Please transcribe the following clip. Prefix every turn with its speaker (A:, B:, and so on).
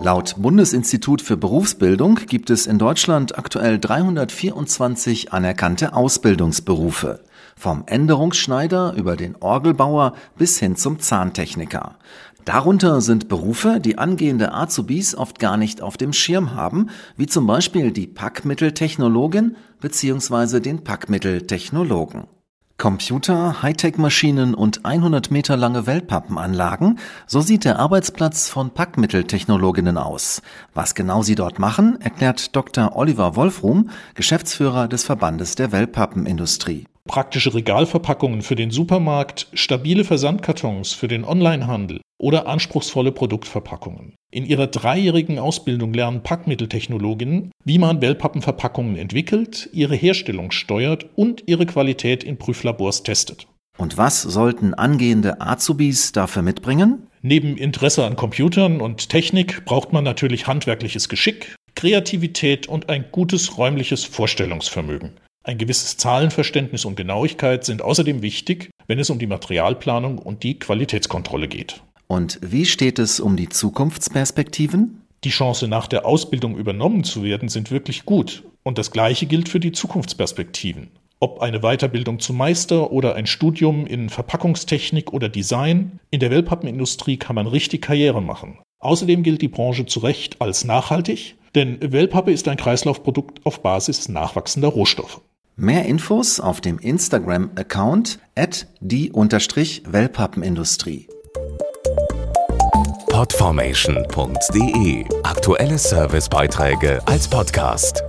A: Laut Bundesinstitut für Berufsbildung gibt es in Deutschland aktuell 324 anerkannte Ausbildungsberufe. Vom Änderungsschneider über den Orgelbauer bis hin zum Zahntechniker. Darunter sind Berufe, die angehende Azubis oft gar nicht auf dem Schirm haben, wie zum Beispiel die Packmitteltechnologin bzw. den Packmitteltechnologen. Computer, Hightech-Maschinen und 100 Meter lange Wellpappenanlagen, so sieht der Arbeitsplatz von Packmitteltechnologinnen aus. Was genau sie dort machen, erklärt Dr. Oliver Wolfrum, Geschäftsführer des Verbandes der Wellpappenindustrie
B: praktische Regalverpackungen für den Supermarkt, stabile Versandkartons für den Onlinehandel oder anspruchsvolle Produktverpackungen. In ihrer dreijährigen Ausbildung lernen Packmitteltechnologinnen, wie man Wellpappenverpackungen entwickelt, ihre Herstellung steuert und ihre Qualität in Prüflabors testet.
A: Und was sollten angehende Azubis dafür mitbringen?
B: Neben Interesse an Computern und Technik braucht man natürlich handwerkliches Geschick, Kreativität und ein gutes räumliches Vorstellungsvermögen. Ein gewisses Zahlenverständnis und Genauigkeit sind außerdem wichtig, wenn es um die Materialplanung und die Qualitätskontrolle geht.
A: Und wie steht es um die Zukunftsperspektiven?
B: Die Chance, nach der Ausbildung übernommen zu werden, sind wirklich gut. Und das Gleiche gilt für die Zukunftsperspektiven. Ob eine Weiterbildung zum Meister oder ein Studium in Verpackungstechnik oder Design, in der Wellpappenindustrie kann man richtig Karriere machen. Außerdem gilt die Branche zu Recht als nachhaltig, denn Wellpappe ist ein Kreislaufprodukt auf Basis nachwachsender Rohstoffe.
A: Mehr Infos auf dem Instagram-Account at die-wellpappenindustrie.
C: Podformation.de Aktuelle Servicebeiträge als Podcast.